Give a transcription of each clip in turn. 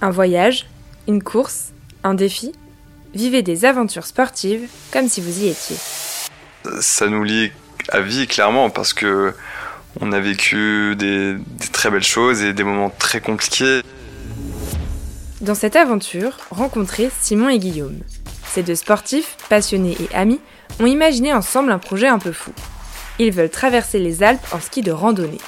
Un voyage, une course, un défi Vivez des aventures sportives comme si vous y étiez. Ça nous lie à vie clairement parce que on a vécu des, des très belles choses et des moments très compliqués. Dans cette aventure, rencontrez Simon et Guillaume. Ces deux sportifs, passionnés et amis, ont imaginé ensemble un projet un peu fou. Ils veulent traverser les Alpes en ski de randonnée.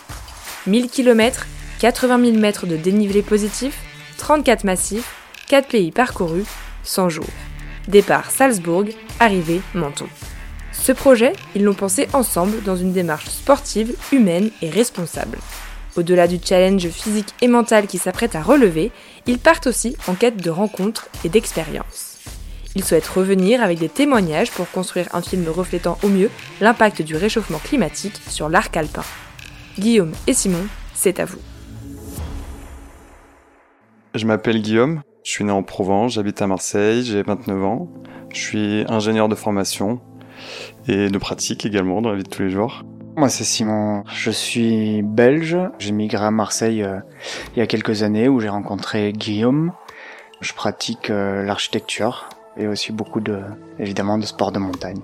1000 km, 80 000 mètres de dénivelé positif, 34 massifs, 4 pays parcourus, 100 jours. Départ Salzbourg, arrivée Menton. Ce projet, ils l'ont pensé ensemble dans une démarche sportive, humaine et responsable. Au-delà du challenge physique et mental qui s'apprête à relever, ils partent aussi en quête de rencontres et d'expériences. Ils souhaitent revenir avec des témoignages pour construire un film reflétant au mieux l'impact du réchauffement climatique sur l'arc alpin. Guillaume et Simon, c'est à vous. Je m'appelle Guillaume, je suis né en Provence, j'habite à Marseille, j'ai 29 ans, je suis ingénieur de formation et de pratique également dans la vie de tous les jours. Moi c'est Simon, je suis belge, j'ai migré à Marseille euh, il y a quelques années où j'ai rencontré Guillaume. Je pratique euh, l'architecture et aussi beaucoup de, évidemment, de sport de montagne.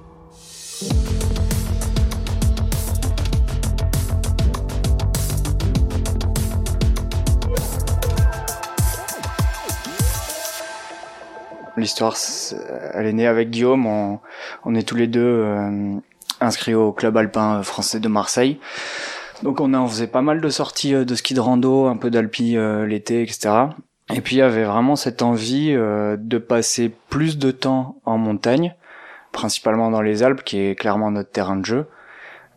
L'histoire, elle est née avec Guillaume. On, est tous les deux euh, inscrits au club alpin français de Marseille. Donc on, a, on faisait pas mal de sorties euh, de ski de rando, un peu d'alpi euh, l'été, etc. Et puis il y avait vraiment cette envie de passer plus de temps en montagne, principalement dans les Alpes, qui est clairement notre terrain de jeu.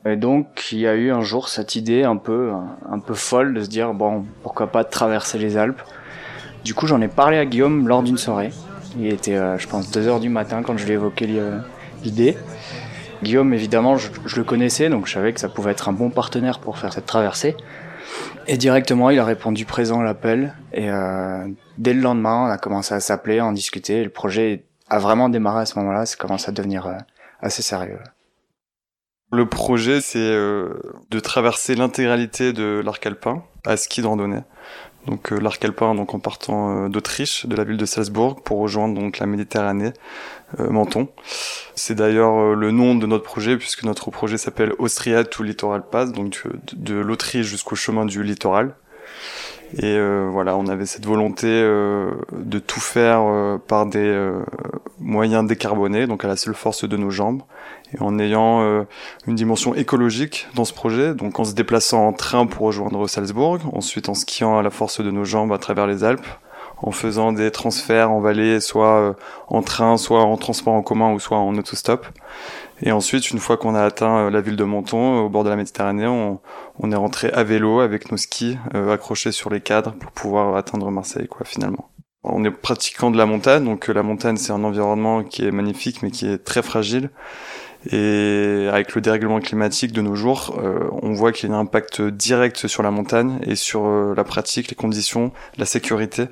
Et donc il y a eu un jour cette idée un peu un peu folle de se dire bon pourquoi pas traverser les Alpes. Du coup j'en ai parlé à Guillaume lors d'une soirée. Il était, euh, je pense, 2h du matin quand je lui ai évoqué euh, l'idée. Guillaume, évidemment, je, le connaissais, donc je savais que ça pouvait être un bon partenaire pour faire cette traversée. Et directement, il a répondu présent à l'appel. Et euh, dès le lendemain, on a commencé à s'appeler, à en discuter. le projet a vraiment démarré à ce moment-là. Ça commence à devenir assez sérieux. Le projet, c'est de traverser l'intégralité de l'arc alpin à ski de randonnée donc euh, l'arc alpin donc en partant euh, d'Autriche, de la ville de Salzbourg, pour rejoindre donc la Méditerranée, euh, Menton. C'est d'ailleurs le nom de notre projet puisque notre projet s'appelle Austria to Littoral Pass, donc de, l'Autriche jusqu'au chemin du littoral. Et voilà, on avait cette volonté de tout faire par des moyens décarbonés, donc à la seule force de nos jambes, et en ayant euh, une dimension écologique dans ce projet, donc en se déplaçant en train pour rejoindre Salzbourg, ensuite en skiant à la force de nos jambes à travers les Alpes, en faisant des transferts en vallée, soit euh, en train, soit en transport en commun ou soit en autostop. Et ensuite, une fois qu'on a atteint euh, la ville de Menton, au bord de la Méditerranée, on, on est rentré à vélo avec nos skis accrochés sur les cadres pour pouvoir atteindre Marseille, quoi, finalement. On est pratiquant de la montagne, donc la montagne c'est un environnement qui est magnifique mais qui est très fragile. Et avec le dérèglement climatique de nos jours, euh, on voit qu'il y a un impact direct sur la montagne et sur euh, la pratique, les conditions, la sécurité.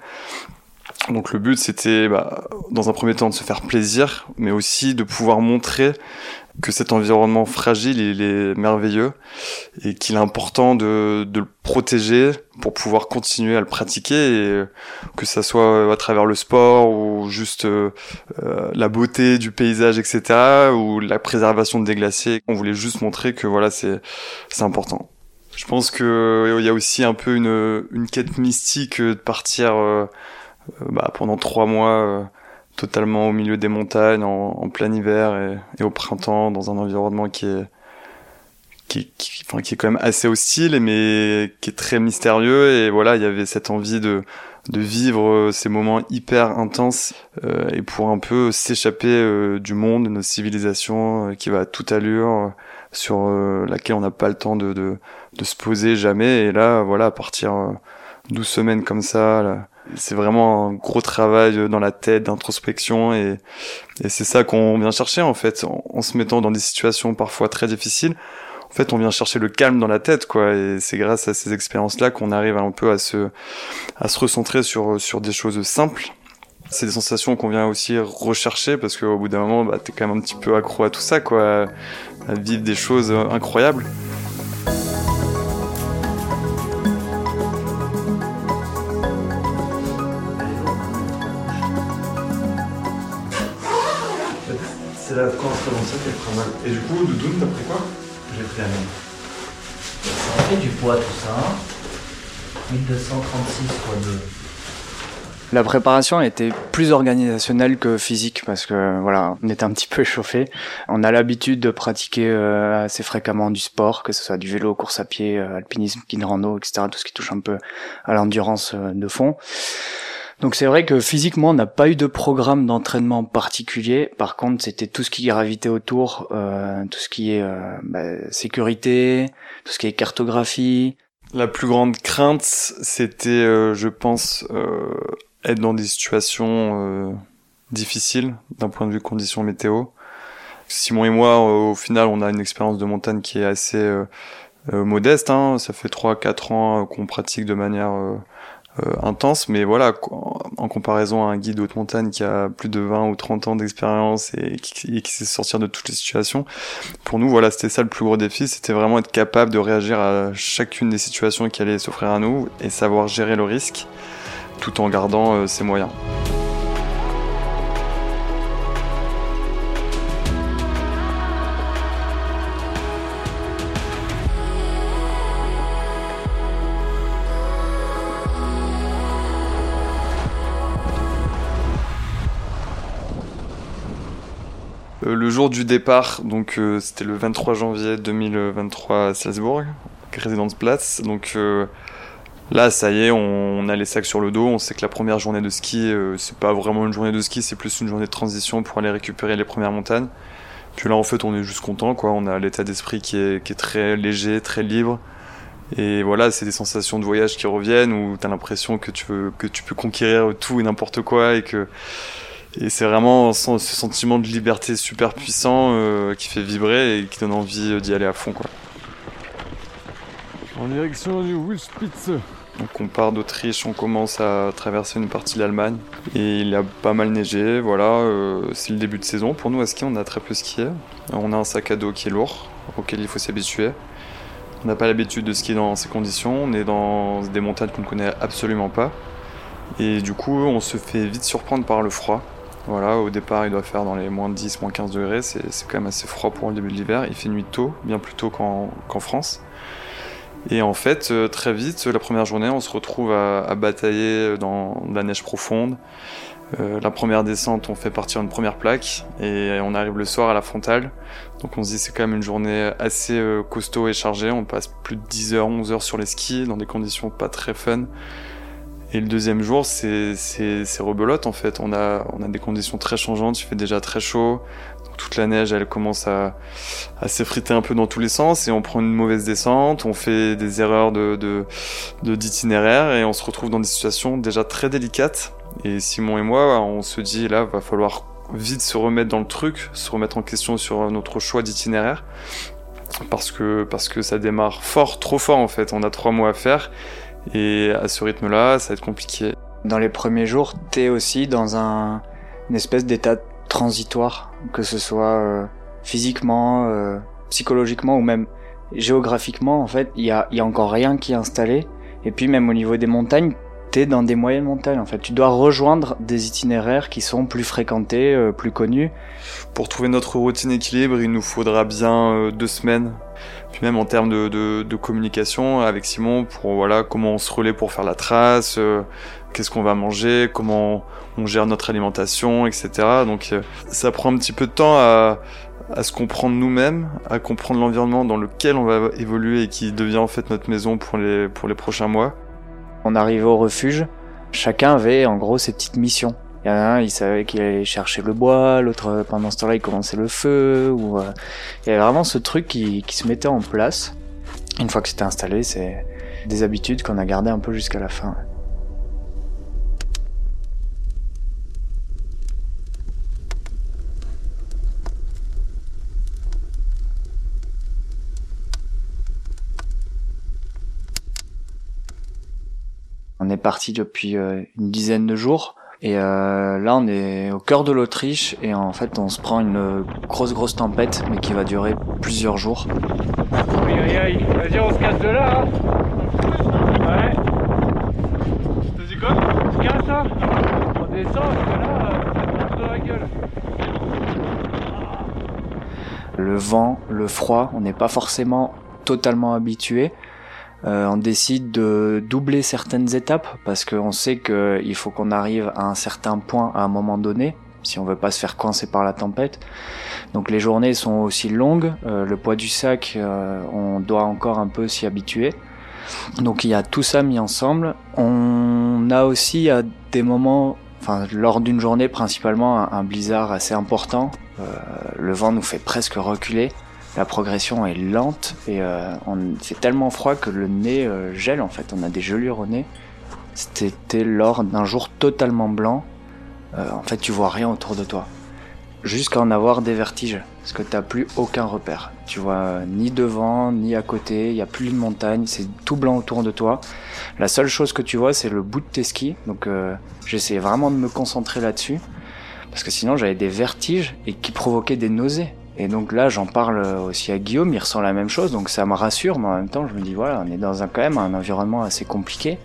Donc le but c'était bah, dans un premier temps de se faire plaisir, mais aussi de pouvoir montrer que cet environnement fragile, il est merveilleux et qu'il est important de, de, le protéger pour pouvoir continuer à le pratiquer et que ça soit à travers le sport ou juste euh, euh, la beauté du paysage, etc. ou la préservation des glaciers. On voulait juste montrer que voilà, c'est c'est important. Je pense que euh, il y a aussi un peu une, une quête mystique de partir bah, pendant trois mois totalement au milieu des montagnes, en, plein hiver et, au printemps, dans un environnement qui est qui, est quand même assez hostile, mais qui est très mystérieux. Et voilà, il y avait cette envie de de vivre ces moments hyper intenses euh, et pour un peu s'échapper euh, du monde, de notre civilisation euh, qui va à toute allure, sur laquelle on n'a pas le temps de, de, de, se poser jamais. Et là, voilà, à partir 12 semaines comme ça, là, c'est vraiment un gros travail dans la tête d'introspection et, et c'est ça qu'on vient chercher en fait en, se mettant dans des situations parfois très difficiles. En fait on vient chercher le calme dans la tête quoi et c'est grâce à ces expériences là qu'on arrive un peu à se à se recentrer sur sur des choses simples. C'est des sensations qu'on vient aussi rechercher parce qu'au bout d'un moment bah t'es quand même un petit peu accro à tout ça quoi à vivre des choses incroyables c'est là, quand on se ça qu'elle fera mal. Et du coup, Doudoune, t'as pris quoi? J'ai pris la même. Ça fait du poids tout ça. 1236 x 2. La préparation était plus organisationnelle que physique parce que voilà, on était un petit peu échauffé. On a l'habitude de pratiquer euh, assez fréquemment du sport, que ce soit du vélo, course à pied, euh, alpinisme, de rando, etc. Tout ce qui touche un peu à l'endurance euh, de fond. Donc c'est vrai que physiquement on n'a pas eu de programme d'entraînement particulier. Par contre c'était tout ce qui gravitait autour, tout ce qui est bah, sécurité, tout ce qui est cartographie, la plus grande crainte, c'était, je pense, être dans des situations euh, difficiles d'un point de vue conditions météo. Simon et moi, au final, on a une expérience de montagne qui est assez euh, euh, modeste. Hein. Ça fait 3-4 ans qu'on pratique de manière intense, mais voilà, en comparaison à un guide de haute montagne qui a plus de 20 ou 30 ans d'expérience et qui, qui sait sortir de toutes les situations, pour nous, voilà, c'était ça le plus gros défi, c'était vraiment être capable de réagir à chacune des situations qui allaient s'offrir à nous et savoir gérer le risque tout en gardant euh, ses moyens. Euh, le jour du départ, donc euh, c'était le 23 janvier 2023 à Salzbourg, résidence place. Donc Là, ça y est, on, a les sacs sur le dos. On sait que la première journée de ski, euh, c'est pas vraiment une journée de ski, c'est plus une journée de transition pour aller récupérer les premières montagnes. Puis là, en fait, on est juste content, quoi. On a l'état d'esprit qui est, qui est très léger, très libre. Et voilà, c'est des sensations de voyage qui reviennent où t'as l'impression que tu veux, que tu peux conquérir tout et n'importe quoi et que, et c'est vraiment ce sentiment de liberté super puissant euh, qui fait vibrer et qui donne envie d'y aller à fond, quoi. En direction du Wilspitz. Donc on part d'Autriche, on commence à traverser une partie de l'Allemagne et il a pas mal neigé, voilà, euh, c'est le début de saison. Pour nous à ski on a très peu skié, on a un sac à dos qui est lourd, auquel il faut s'habituer. On n'a pas l'habitude de skier dans ces conditions, on est dans des montagnes qu'on ne connaît absolument pas. Et du coup on se fait vite surprendre par le froid. Voilà, au départ il doit faire dans les moins 10, moins 15 degrés, c'est quand même assez froid pour le début de l'hiver. Il fait nuit tôt, bien plus tôt qu'en France. Et en fait, euh, très vite, la première journée, on se retrouve à, batailler dans la neige profonde. Euh, la première descente, on fait partir une première plaque et on arrive le soir à la frontale. Donc on se dit c'est quand même une journée assez euh, costaud et chargée. On passe plus de 10 heures, 11 heures sur les skis dans des conditions pas très fun. Et le deuxième jour, c'est rebelote en fait. On a, des conditions très changeantes. Il fait déjà très chaud toute la neige, elle commence à, s'effriter un peu dans tous les sens et on prend une mauvaise descente, on fait des erreurs d'itinéraire et on se retrouve dans des situations déjà très délicates. Et Simon et moi, on se dit là, va falloir vite se remettre dans le truc, se remettre en question sur notre choix d'itinéraire parce que ça démarre fort, trop fort en fait. On a trois mois à faire et à ce rythme-là, ça va être compliqué. Dans les premiers jours, t'es aussi dans un une espèce d'état transitoire, que ce soit euh, physiquement, euh, psychologiquement ou même géographiquement. En fait, il y a, y a encore rien qui est installé. Et puis même au niveau des montagnes, t'es dans des moyennes montagnes. En fait, tu dois rejoindre des itinéraires qui sont plus fréquentés, euh, plus connus. Pour trouver notre routine équilibre, il nous faudra bien deux semaines. Puis même en termes de, communication avec Simon, pour voilà comment on se relaie pour faire la trace, qu'est-ce qu'on va manger, comment on gère notre alimentation, etc. Donc euh, ça prend un petit peu de temps à, se comprendre nous-mêmes, à comprendre l'environnement dans lequel on va évoluer et qui devient en fait notre maison pour les, pour les prochains mois. On arrivait au refuge, chacun avait en gros ses petites missions. Il y en a un, il savait qu'il allait chercher le bois, l'autre pendant ce temps-là il commençait le feu. Euh, il y avait vraiment ce truc qui, qui se mettait en place. Une fois que c'était installé, c'est des habitudes qu'on a gardées un peu jusqu'à la fin. On est parti depuis euh, une dizaine de jours. Et euh, là, on est au cœur de l'Autriche et en fait, on se prend une grosse, grosse tempête, mais qui va durer plusieurs jours. Aïe aïe aïe, vas-y, on se casse de là. Hein ouais. T'as dit quoi On se casse là On descend parce que là, dans la gueule. Le vent, le froid, on n'est pas forcément totalement habitué. Euh, on décide de doubler certaines étapes parce qu'on sait qu'il faut qu'on arrive à un certain point à un moment donné si on veut pas se faire coincer par la tempête. Donc les journées sont aussi longues. Euh, le poids du sac, euh, on doit encore un peu s'y habituer. Donc il y a tout ça mis ensemble. On a aussi à des moments, enfin lors d'une journée principalement, un, un blizzard assez important. Euh, le vent nous fait presque reculer. La progression est lente et euh, c'est tellement froid que le nez euh, gèle en fait. On a des gelures au nez. C'était lors d'un jour totalement blanc. Euh, en fait, tu vois rien autour de toi. Jusqu'à en avoir des vertiges, parce que t'as plus aucun repère. Tu vois euh, ni devant, ni à côté, il y a plus de montagne, c'est tout blanc autour de toi. La seule chose que tu vois, c'est le bout de tes skis. Donc j'essayais vraiment de me concentrer là-dessus, parce que sinon j'avais des vertiges et qui provoquaient des nausées. Et donc là, j'en parle aussi à Guillaume, il ressent la même chose, donc ça me rassure, mais en même temps, je me dis voilà, on est dans un quand même un environnement assez compliqué.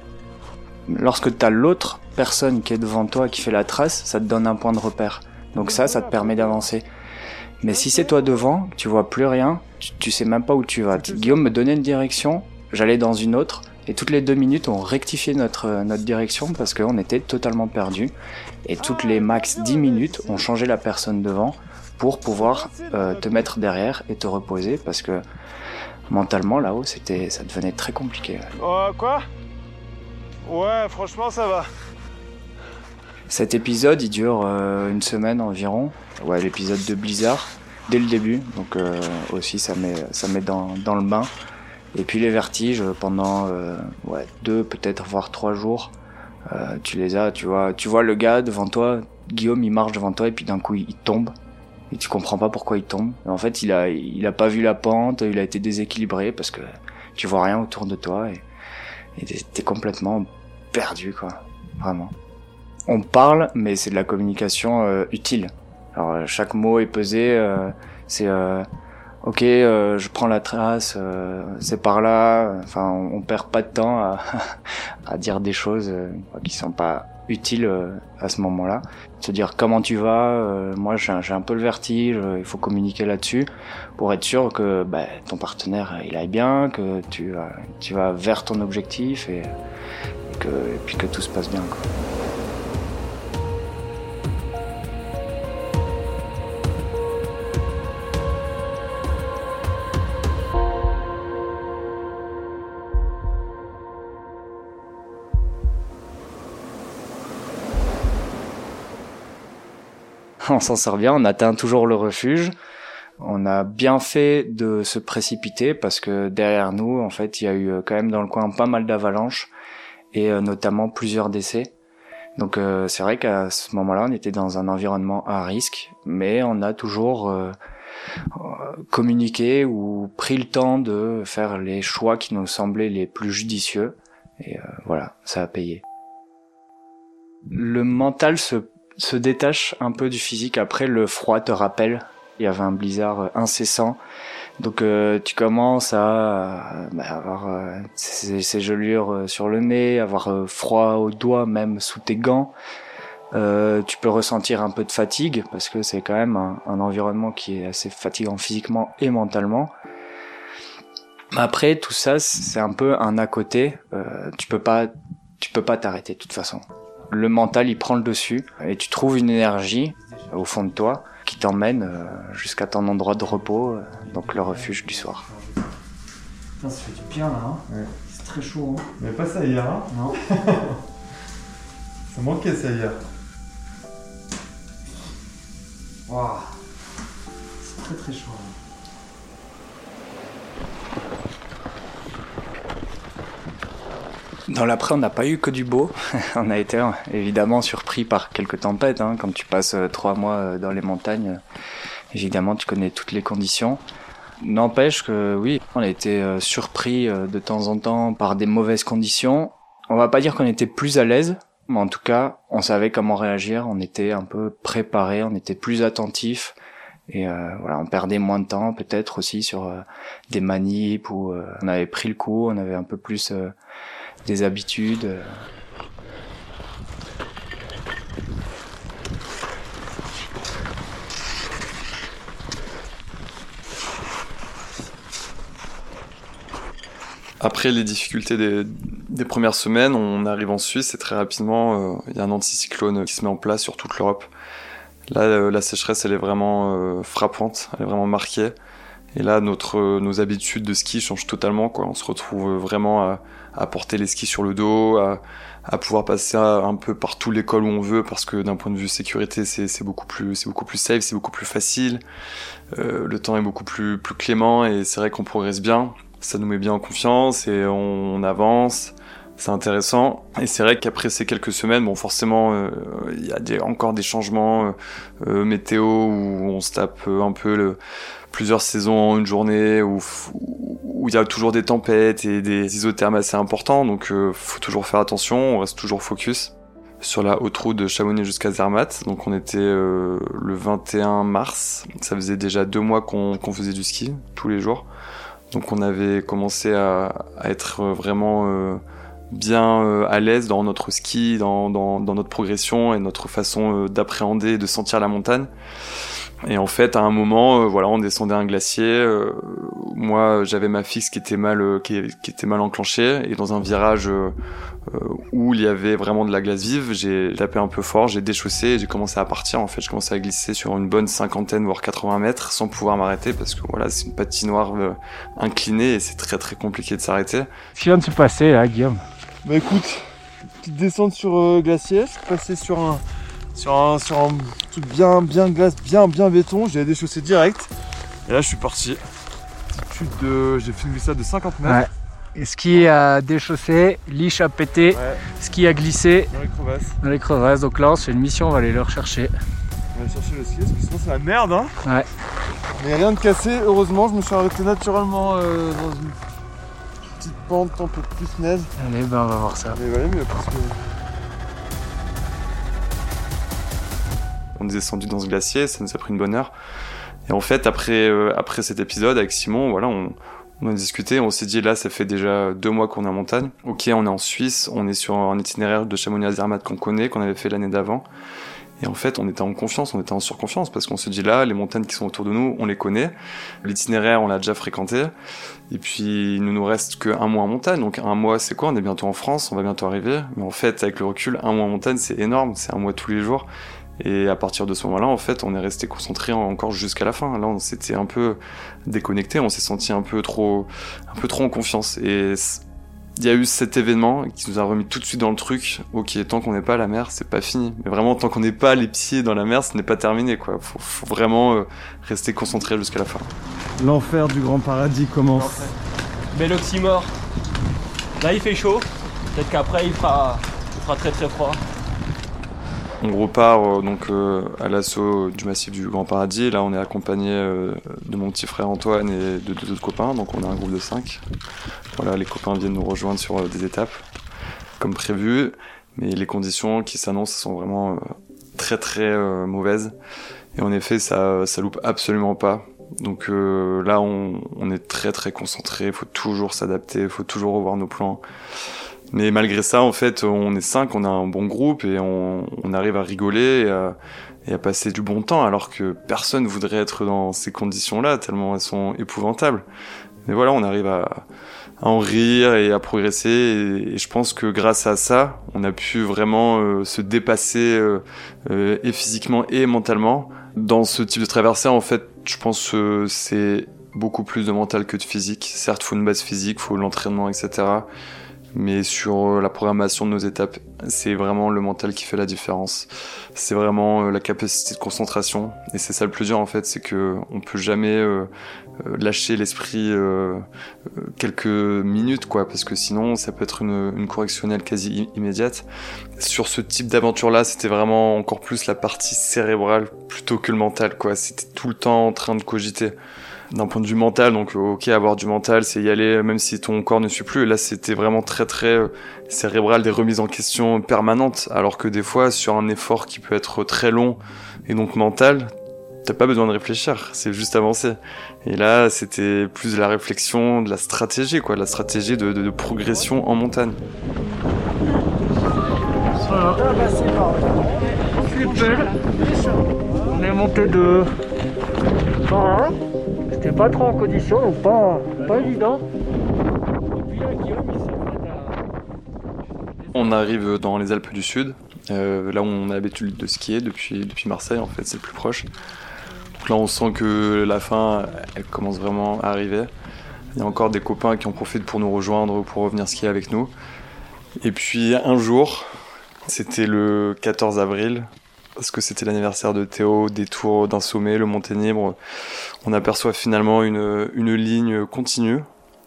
Lorsque tu as l'autre personne qui est devant toi qui fait la trace, ça te donne un point de repère. Donc ça, ça te permet d'avancer. Mais si c'est toi devant, tu vois plus rien, tu, sais même pas où tu vas. Guillaume me donnait une direction, j'allais dans une autre, et toutes les deux minutes, on rectifiait notre, notre direction parce qu'on était totalement perdu. Et toutes les max 10 minutes, on changeait la personne devant pour pouvoir euh, te mettre derrière et te reposer parce que mentalement là-haut, c'était, ça devenait très compliqué. Oh, quoi? Ouais, franchement, ça va. Cet épisode, il dure euh, une semaine environ. Ouais, l'épisode de Blizzard, dès le début. Donc euh, aussi, ça met, ça met dans, dans le bain. Et puis les vertiges pendant euh, ouais, deux, peut-être voire trois jours. Euh, tu les as, tu vois, tu vois le gars devant toi, Guillaume, il marche devant toi et puis d'un coup il, il tombe. Et tu comprends pas pourquoi il tombe. En fait, il a, il a pas vu la pente, il a été déséquilibré parce que tu vois rien autour de toi et, t'es- complètement perdu, quoi. Vraiment. On parle, mais c'est de la communication euh, utile. Alors euh, chaque mot est pesé. euh, c'est euh, ok, euh, je prends la trace, euh, c'est par là. Enfin, on, on perd pas de temps à, à dire des choses qui sont pas utiles euh, à ce moment-là. Se dire comment tu vas. euh, moi, j'ai un, j'ai un peu le vertige. euh, il faut communiquer là-dessus pour être sûr que bah, ton partenaire euh, il aille bien, que tu euh, tu vas vers ton objectif et, et que et puis que tout se passe bien. Quoi. On s'en sort bien, on atteint toujours le refuge. On a bien fait de se précipiter parce que derrière nous, en fait, il y a eu euh, quand même dans le coin pas mal d'avalanches et euh, notamment plusieurs décès. Donc euh, c'est vrai qu'à ce moment-là, on était dans un environnement à risque, mais on a toujours euh, communiqué ou pris le temps de faire les choix qui nous semblaient les plus judicieux. Et euh, voilà, ça a payé. Le mental se se détache un peu du physique. Après, le froid te rappelle. Il y avait un blizzard euh, incessant. Donc euh, tu commences à euh, bah, avoir euh, ces, gelures euh, sur le nez, avoir froid aux doigts, même sous tes gants. Tu peux ressentir un peu de fatigue parce que c'est quand même un, un environnement qui est assez fatigant physiquement et mentalement. Après tout ça, c'est un peu un à côté. Tu peux pas, tu peux pas t'arrêter de toute façon le mental il prend le dessus et tu trouves une énergie au fond de toi qui t'emmène euh, jusqu'à ton endroit de repos, euh, donc le refuge du soir. Putain, ça fait du bien là. Hein Ouais. C'est très chaud. Hein Mais pas ça hier, hein non Ça manquait ça hier. Waouh. C'est très très chaud. hein. Dans l'après, on n'a pas eu que du beau. on a été euh, évidemment surpris par quelques tempêtes. Hein. Tu passes euh, trois mois euh, dans les montagnes, euh, évidemment, tu connais toutes les conditions. N'empêche que oui, on a été surpris de temps en temps par des mauvaises conditions. On va pas dire qu'on était plus à l'aise, mais en tout cas, on savait comment réagir. On était un peu préparé, on était plus attentif. Et euh, voilà, on perdait moins de temps peut-être aussi sur des manips où on avait pris le coup, on avait un peu plus des habitudes. Euh. Après les difficultés des, premières semaines, on arrive en Suisse et très rapidement, euh, il y a un anticyclone qui se met en place sur toute l'Europe. Là, euh, la sécheresse, elle est vraiment frappante, elle est vraiment marquée. Et là, notre, nos habitudes de ski changent totalement. Quoi. On se retrouve vraiment à, à porter les skis sur le dos, à, à pouvoir passer un peu partout l'école où on veut, parce que d'un point de vue sécurité, c'est beaucoup plus, c'est beaucoup plus safe, c'est beaucoup plus facile. Euh, le temps est beaucoup plus, plus clément et c'est vrai qu'on progresse bien. Ça nous met bien en confiance et on, on avance. C'est intéressant. Et c'est vrai qu'après ces quelques semaines, bon, forcément, euh, il y a des, encore des changements euh, euh météo où on se tape un peu le, plusieurs saisons en une journée où il y a toujours des tempêtes et des isothermes assez importants. Donc euh, faut toujours faire attention. On reste toujours focus sur la haute route de Chamonix jusqu'à Zermatt. Donc on était euh, le 21 mars. Ça faisait déjà deux mois qu'on faisait du ski tous les jours. Donc on avait commencé à, à être vraiment euh, bien euh, à l'aise dans notre ski, dans, dans, dans, notre progression et notre façon euh, d'appréhender, de sentir la montagne. Et en fait, à un moment, euh, voilà, on descendait un glacier. Euh, moi, j'avais ma fixe qui était mal, euh, qui, qui, était mal enclenchée, et dans un virage où il y avait vraiment de la glace vive, j'ai tapé un peu fort, j'ai déchaussé, et j'ai commencé à partir. En fait, je commençais à glisser sur une bonne cinquantaine voire 80 mètres sans pouvoir m'arrêter parce que voilà, c'est une patinoire inclinée et c'est très très compliqué de s'arrêter. Qu'est-ce qui vient de se passer là, Guillaume? Bah écoute, petite descente sur glacier, je suis passé sur un sur un, sur un truc bien, bien glace, bien, bien béton. J'ai déchaussé direct. Et là, je suis parti. Chute de. J'ai une glissade de 50 mètres. Ouais. Et ski a déchaussé, liche a pété, ouais. ski a glissé. Dans les crevasses. Dans les crevasses. Donc là, on se fait une mission, on va aller le rechercher. On va aller chercher le ski parce que sinon, c'est la merde. Hein ouais. Mais rien de cassé. Heureusement, je me suis arrêté naturellement euh, dans une petite pente un peu plus neige. Allez, ben, on va voir ça. Mais mieux parce que. On est descendu dans ce glacier, ça nous a pris une bonne heure. Et en fait, après, euh, après cet épisode avec Simon, voilà, on, a discuté, on s'est dit là, ça fait déjà deux mois qu'on est en montagne. Ok, on est en Suisse, on est sur un itinéraire de Chamonix-Zermatt qu'on connaît, qu'on avait fait l'année d'avant. Et en fait, on était en confiance, on était en surconfiance parce qu'on se dit là, les montagnes qui sont autour de nous, on les connaît. L'itinéraire, on l'a déjà fréquenté. Et puis, il ne nous reste qu'un mois en montagne. Donc, un mois, c'est quoi? On est bientôt en France, on va bientôt arriver. Mais en fait, avec le recul, un mois en montagne, c'est énorme. C'est un mois tous les jours. Et à partir de ce moment-là, en fait, on est resté concentré encore jusqu'à la fin. Là, on s'était un peu déconnecté, on s'est senti un peu trop, un peu trop en confiance. Et il y a eu cet événement qui nous a remis tout de suite dans le truc. Ok, tant qu'on n'est pas à la mer, c'est pas fini. Mais vraiment, tant qu'on n'est pas les pieds dans la mer, ce n'est pas terminé, quoi. Faut, faut vraiment euh, rester concentré jusqu'à la fin. L'enfer du grand paradis commence. Bel oxymore. Là, il fait chaud. Peut-être qu'après, il fera, il fera très très froid. On repart euh, donc euh, à l'assaut du massif du Grand Paradis. Là, on est accompagné euh, de mon petit frère Antoine et de deux autres copains. Donc, on a un groupe de cinq. Voilà, les copains viennent nous rejoindre sur des étapes, comme prévu. Mais les conditions qui s'annoncent sont vraiment très très mauvaises. Et en effet, ça, ça loupe absolument pas. Donc là, on, on, est très très concentré. Il faut toujours s'adapter. Il faut toujours revoir nos plans. Mais malgré ça, en fait, on est cinq, on a un bon groupe et on, on arrive à rigoler et à, et à, passer du bon temps, alors que personne voudrait être dans ces conditions-là, tellement elles sont épouvantables. Mais voilà, on arrive à, à en rire et à progresser. Et, je pense que grâce à ça, on a pu vraiment euh, se dépasser euh, euh, et physiquement et mentalement. Dans ce type de traversée, en fait, je pense que c'est beaucoup plus de mental que de physique. Certes, faut une base physique, faut l'entraînement, etc. Mais sur la programmation de nos étapes, c'est vraiment le mental qui fait la différence. C'est vraiment la capacité de concentration. Et c'est ça le plus dur en fait, c'est que on peut jamais euh, lâcher l'esprit euh, quelques minutes, quoi, parce que sinon ça peut être une, une correctionnelle quasi immédiate. Sur ce type d'aventure-là, c'était vraiment encore plus la partie cérébrale plutôt que le mental, quoi. C'était tout le temps en train de cogiter d'un point de vue mental. Donc, ok, avoir du mental, c'est y aller, même si ton corps ne suit plus. Là, c'était vraiment très, très euh, cérébral, des remises en question permanentes. Alors que des fois, sur un effort qui peut être très long et donc mental, t'as pas besoin de réfléchir, c'est juste avancer. Et là, c'était plus de la réflexion, de la stratégie, quoi, la stratégie de, progression en montagne. Super. On est monté de pas trop en condition, donc pas, évident. On arrive dans les Alpes du Sud, euh, là où on a l'habitude de skier depuis, Marseille, en fait, c'est le plus proche. Donc là, on sent que la fin, commence vraiment à arriver. Il y a encore des copains qui en profitent pour nous rejoindre, ou pour revenir skier avec nous. Et puis un jour, c'était le 14 avril, parce que c'était l'anniversaire de Théo, des tours d'un sommet, le Monténibre. On aperçoit finalement une, une ligne continue,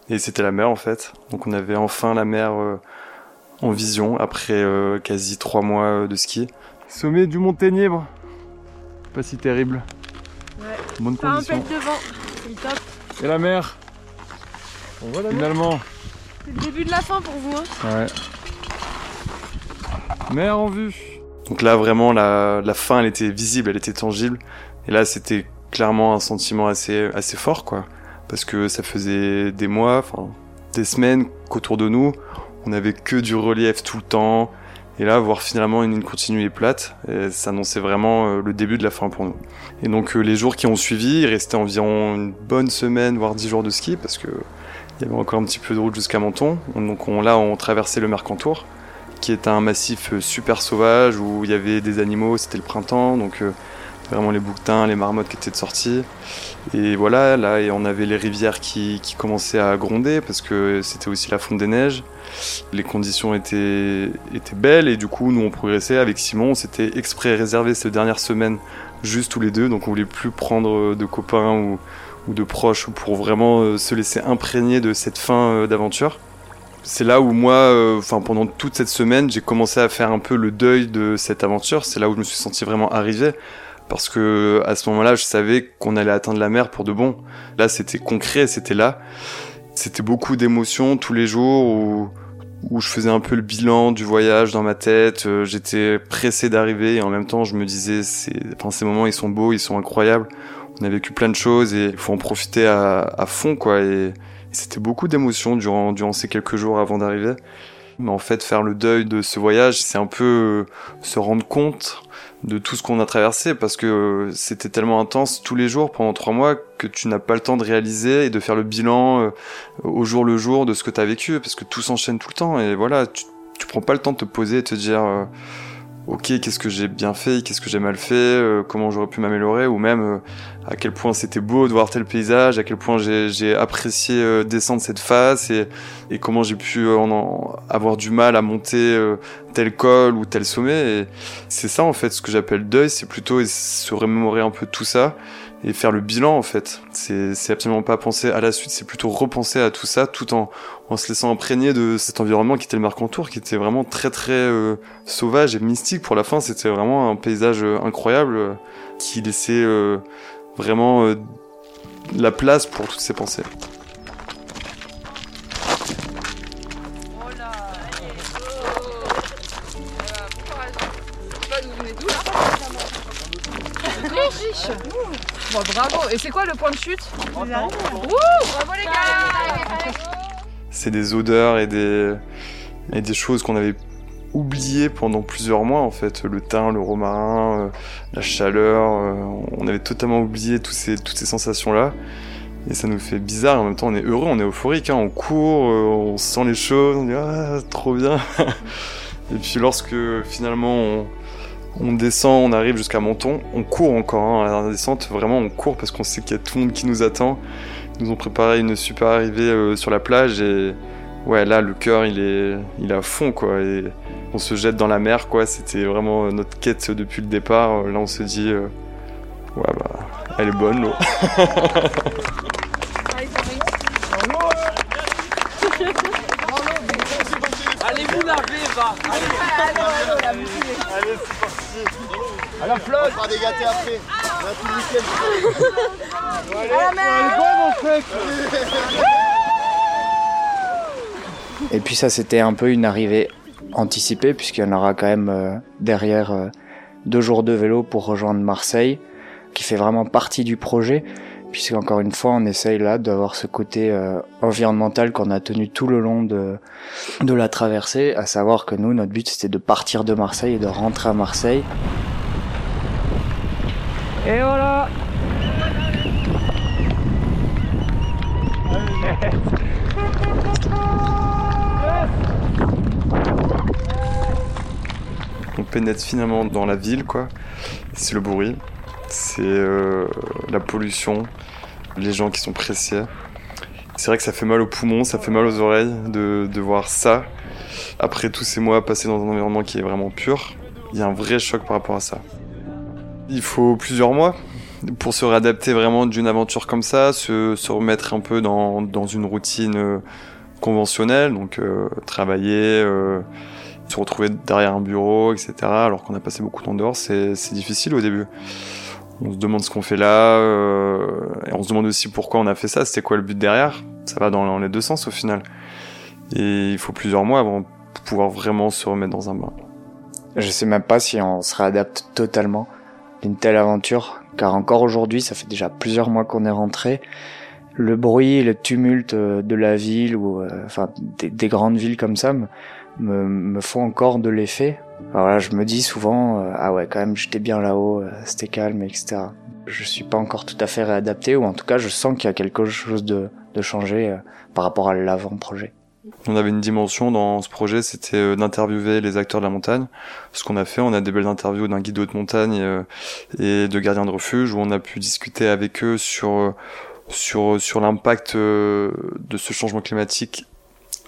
et c'était la mer en fait. Donc on avait enfin la mer euh, en vision après euh, quasi trois mois euh, de ski. Sommet du Monténibre. Pas si terrible. Ouais. Bonne Pas un pet devant, c'est top. Et la mer. On voit la mer Finalement. C'est le début de la fin pour vous. Hein. Ouais. Mer en vue. Donc là vraiment la, fin elle était visible, elle était tangible. Et là c'était clairement un sentiment assez, assez fort quoi. Parce que ça faisait des mois, enfin des semaines qu'autour de nous, on avait que du relief tout le temps. Et là, voir finalement une et plate, ça annonçait vraiment euh, le début de la fin pour nous. Et donc euh, les jours qui ont suivi, il restait environ une bonne semaine, voire dix jours de ski, parce que il y avait encore un petit peu de route jusqu'à Menton. Donc on, là, on traversait le Mercantour, qui est un massif euh, super sauvage où il y avait des animaux, c'était le printemps, donc euh, vraiment les bouquetins, les marmottes qui étaient de sortie. Et voilà, là, et on avait les rivières qui, commençaient à gronder parce que c'était aussi la fonte des neiges. Les conditions étaient, belles et du coup, nous, on progressait avec Simon. On s'était exprès réservé cette dernière semaine juste tous les deux, donc on voulait plus prendre de copains ou, de proches pour vraiment euh, se laisser imprégner de cette fin euh, d'aventure c'est là où moi, euh, enfin pendant toute cette semaine, j'ai commencé à faire un peu le deuil de cette aventure. C'est là où je me suis senti vraiment arrivé, parce que à ce moment-là, je savais qu'on allait atteindre la mer pour de bon. Là, c'était concret, c'était là. C'était beaucoup d'émotions tous les jours où, où je faisais un peu le bilan du voyage dans ma tête. Euh, J'étais pressé d'arriver et en même temps, je me disais, enfin ces moments, ils sont beaux, ils sont incroyables. On a vécu plein de choses et il faut en profiter à, à fond, quoi. Et, c'était beaucoup d'émotions durant, ces quelques jours avant d'arriver. Mais en fait, faire le deuil de ce voyage, c'est un peu euh, se rendre compte de tout ce qu'on a traversé parce que euh, c'était tellement intense tous les jours pendant trois mois que tu n'as pas le temps de réaliser et de faire le bilan euh, au jour le jour de ce que tu as vécu parce que tout s'enchaîne tout le temps et voilà, tu, tu prends pas le temps de te poser et te dire ok qu'est-ce que j'ai bien fait, qu'est-ce que j'ai mal fait, euh, comment j'aurais pu m'améliorer ou même euh, à quel point c'était beau de voir tel paysage, à quel point j'ai apprécié euh, descendre cette face et, et comment j'ai pu euh, en, en avoir du mal à monter euh, tel col ou tel sommet. Et c'est ça en fait ce que j'appelle deuil, c'est plutôt se remémorer un peu tout ça et faire le bilan en fait. C'est absolument pas penser à la suite, c'est plutôt repenser à tout ça tout en, en se laissant imprégner de cet environnement qui était le Mercantour, qui était vraiment très très euh, sauvage et mystique. Pour la fin, c'était vraiment un paysage euh, incroyable euh, qui laissait euh, vraiment euh, la place pour toutes ces pensées. riche Bon, bravo. Et c'est quoi le point de chute Ouh, bravo les gars c'est des odeurs et des, et des choses qu'on avait oubliées pendant plusieurs mois en fait. Le thym, le romarin, euh, la chaleur, euh, on avait totalement oublié tous ces, toutes ces sensations-là. Et ça nous fait bizarre, en même temps on est heureux, on est euphorique, hein, on court, euh, on sent les choses, on dit ah trop bien. et puis lorsque finalement on, on descend, on arrive jusqu'à Menton, on court encore hein, à la descente, vraiment on court parce qu'on sait qu'il y a tout le monde qui nous attend. Ils nous ont préparé une super arrivée euh, sur la plage et ouais là le cœur il est il à fond quoi et on se jette dans la mer quoi. C'était vraiment euh, notre quête depuis le départ. Là on se dit euh, ouais bah elle est bonne l'eau Allez vous laver, va Allez, c'est parti. À la flotte On des gâtés après. On a tout le week-end. En fait. Et puis ça, c'était un peu une arrivée anticipée, puisqu'il y en aura quand même euh, derrière euh, deux jours de vélo pour rejoindre Marseille, qui fait vraiment partie du projet, puisqu'encore une fois, on essaye là d'avoir ce côté euh, environnemental qu'on a tenu tout le long de, de la traversée, à savoir que nous, notre but, c'était de partir de Marseille et de rentrer à Marseille. Et voilà pénètre finalement dans la ville, quoi. C'est le bruit, c'est euh, la pollution, les gens qui sont pressés. C'est vrai que ça fait mal aux poumons, ça fait mal aux oreilles de, voir ça. Après tous ces mois passés dans un environnement qui est vraiment pur, il y a un vrai choc par rapport à ça. Il faut plusieurs mois pour se réadapter vraiment d'une aventure comme ça, se, remettre un peu dans, une routine euh, conventionnelle, donc euh, travailler, se retrouver derrière un bureau, etc. Alors qu'on a passé beaucoup de temps dehors, c'est difficile au début. On se demande ce qu'on fait là, euh, et on se demande aussi pourquoi on a fait ça, c'était quoi le but derrière. Ça va dans les deux sens au final. Et il faut plusieurs mois avant de pouvoir vraiment se remettre dans un bain. Je sais même pas si on se réadapte totalement d'une telle aventure, car encore aujourd'hui, ça fait déjà plusieurs mois qu'on est rentré. Le bruit, le tumulte de la ville ou euh, enfin des, grandes villes comme ça me, me, font encore de l'effet. Voilà, je me dis souvent euh, ah ouais quand même j'étais bien là-haut, euh, c'était calme, etc. Je suis pas encore tout à fait réadapté ou en tout cas je sens qu'il y a quelque chose de, de changé euh, par rapport à l'avant-projet. On avait une dimension dans ce projet, c'était d'interviewer les acteurs de la montagne. Ce qu'on a fait, on a des belles interviews d'un guide de haute montagne et de gardiens de refuge où on a pu discuter avec eux sur sur sur l'impact de ce changement climatique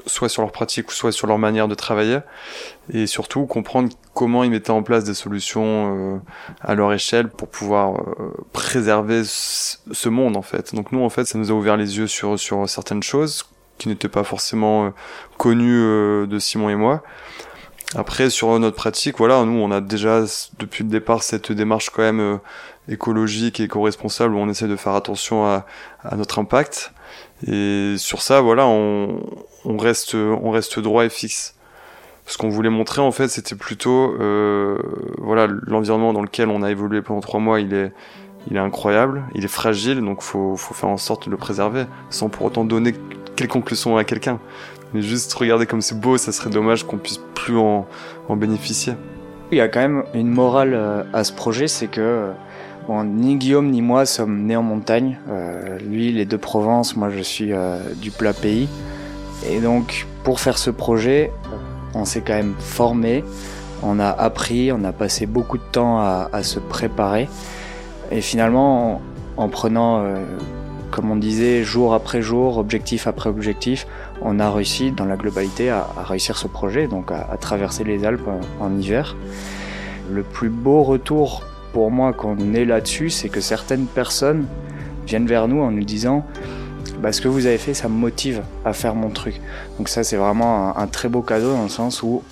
soit sur leur pratique, soit sur leur manière de travailler, et surtout comprendre comment ils mettaient en place des solutions à leur échelle pour pouvoir préserver ce monde en fait. Donc nous en fait, ça nous a ouvert les yeux sur sur certaines choses qui n'était pas forcément euh, connu euh, de Simon et moi. Après, sur notre pratique, voilà, nous, on a déjà depuis le départ cette démarche quand même euh, écologique et éco-responsable où on essaie de faire attention à, à, notre impact. Et sur ça, voilà, on, reste, on reste droit et fixe. Ce qu'on voulait montrer, en fait, c'était plutôt, euh, voilà, l'environnement dans lequel on a évolué pendant trois mois, il est, il est incroyable, il est fragile, donc faut, faut faire en sorte de le préserver, sans pour autant donner quelconque leçon à quelqu'un. Mais juste regarder comme c'est beau, ça serait dommage qu'on puisse plus en, en, bénéficier. Il y a quand même une morale euh, à ce projet, c'est que bon, ni Guillaume ni moi sommes nés en montagne. Euh, lui, il est de Provence, moi je suis euh, du plat pays. Et donc, pour faire ce projet, on s'est quand même formé, on a appris, on a passé beaucoup de temps à, à se préparer. Et finalement, en, en prenant euh, comme on disait, jour après jour, objectif après objectif, on a réussi dans la globalité à, à réussir ce projet, donc à, à, traverser les Alpes en hiver. Le plus beau retour pour moi qu'on est là-dessus, c'est que certaines personnes viennent vers nous en nous disant bah, ce que vous avez fait, ça me motive à faire mon truc. Donc ça, c'est vraiment un, très beau cadeau dans le sens où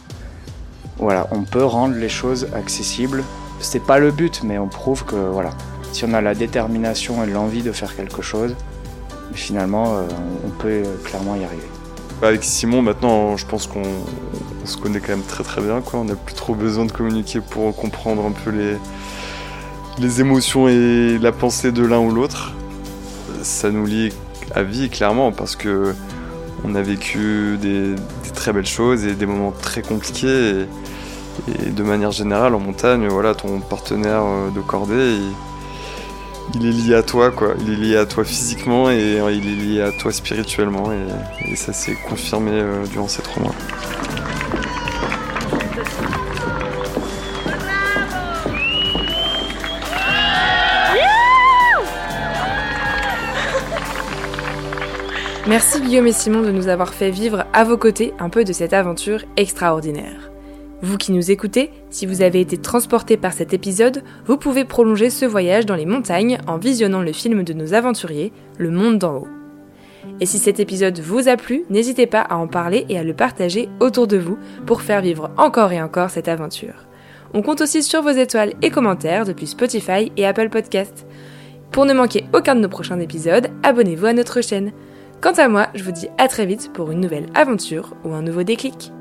voilà, on peut rendre les choses accessibles. C'est pas le but, mais on prouve que voilà, si on a la détermination et l'envie de faire quelque chose, finalement, euh, on peut clairement y arriver. Avec Simon, maintenant, je pense qu'on se connaît quand même très très bien. Quoi. On n'a plus trop besoin de communiquer pour comprendre un peu les, les émotions et la pensée de l'un ou l'autre. Ça nous lie à vie, clairement, parce que on a vécu des, très belles choses et des moments très compliqués. Et, de manière générale, en montagne, voilà, ton partenaire de cordée, il, est lié à toi, quoi. Il est lié à toi physiquement et il est lié à toi spirituellement. Et, et ça s'est confirmé euh, durant ces trois mois. Merci Guillaume et Simon de nous avoir fait vivre à vos côtés un peu de cette aventure extraordinaire. Vous qui nous écoutez, si vous avez été transporté par cet épisode, vous pouvez prolonger ce voyage dans les montagnes en visionnant le film de nos aventuriers, Le Monde d'en haut. Et si cet épisode vous a plu, n'hésitez pas à en parler et à le partager autour de vous pour faire vivre encore et encore cette aventure. On compte aussi sur vos étoiles et commentaires depuis Spotify et Apple Podcast. Pour ne manquer aucun de nos prochains épisodes, abonnez-vous à notre chaîne. Quant à moi, je vous dis à très vite pour une nouvelle aventure ou un nouveau déclic.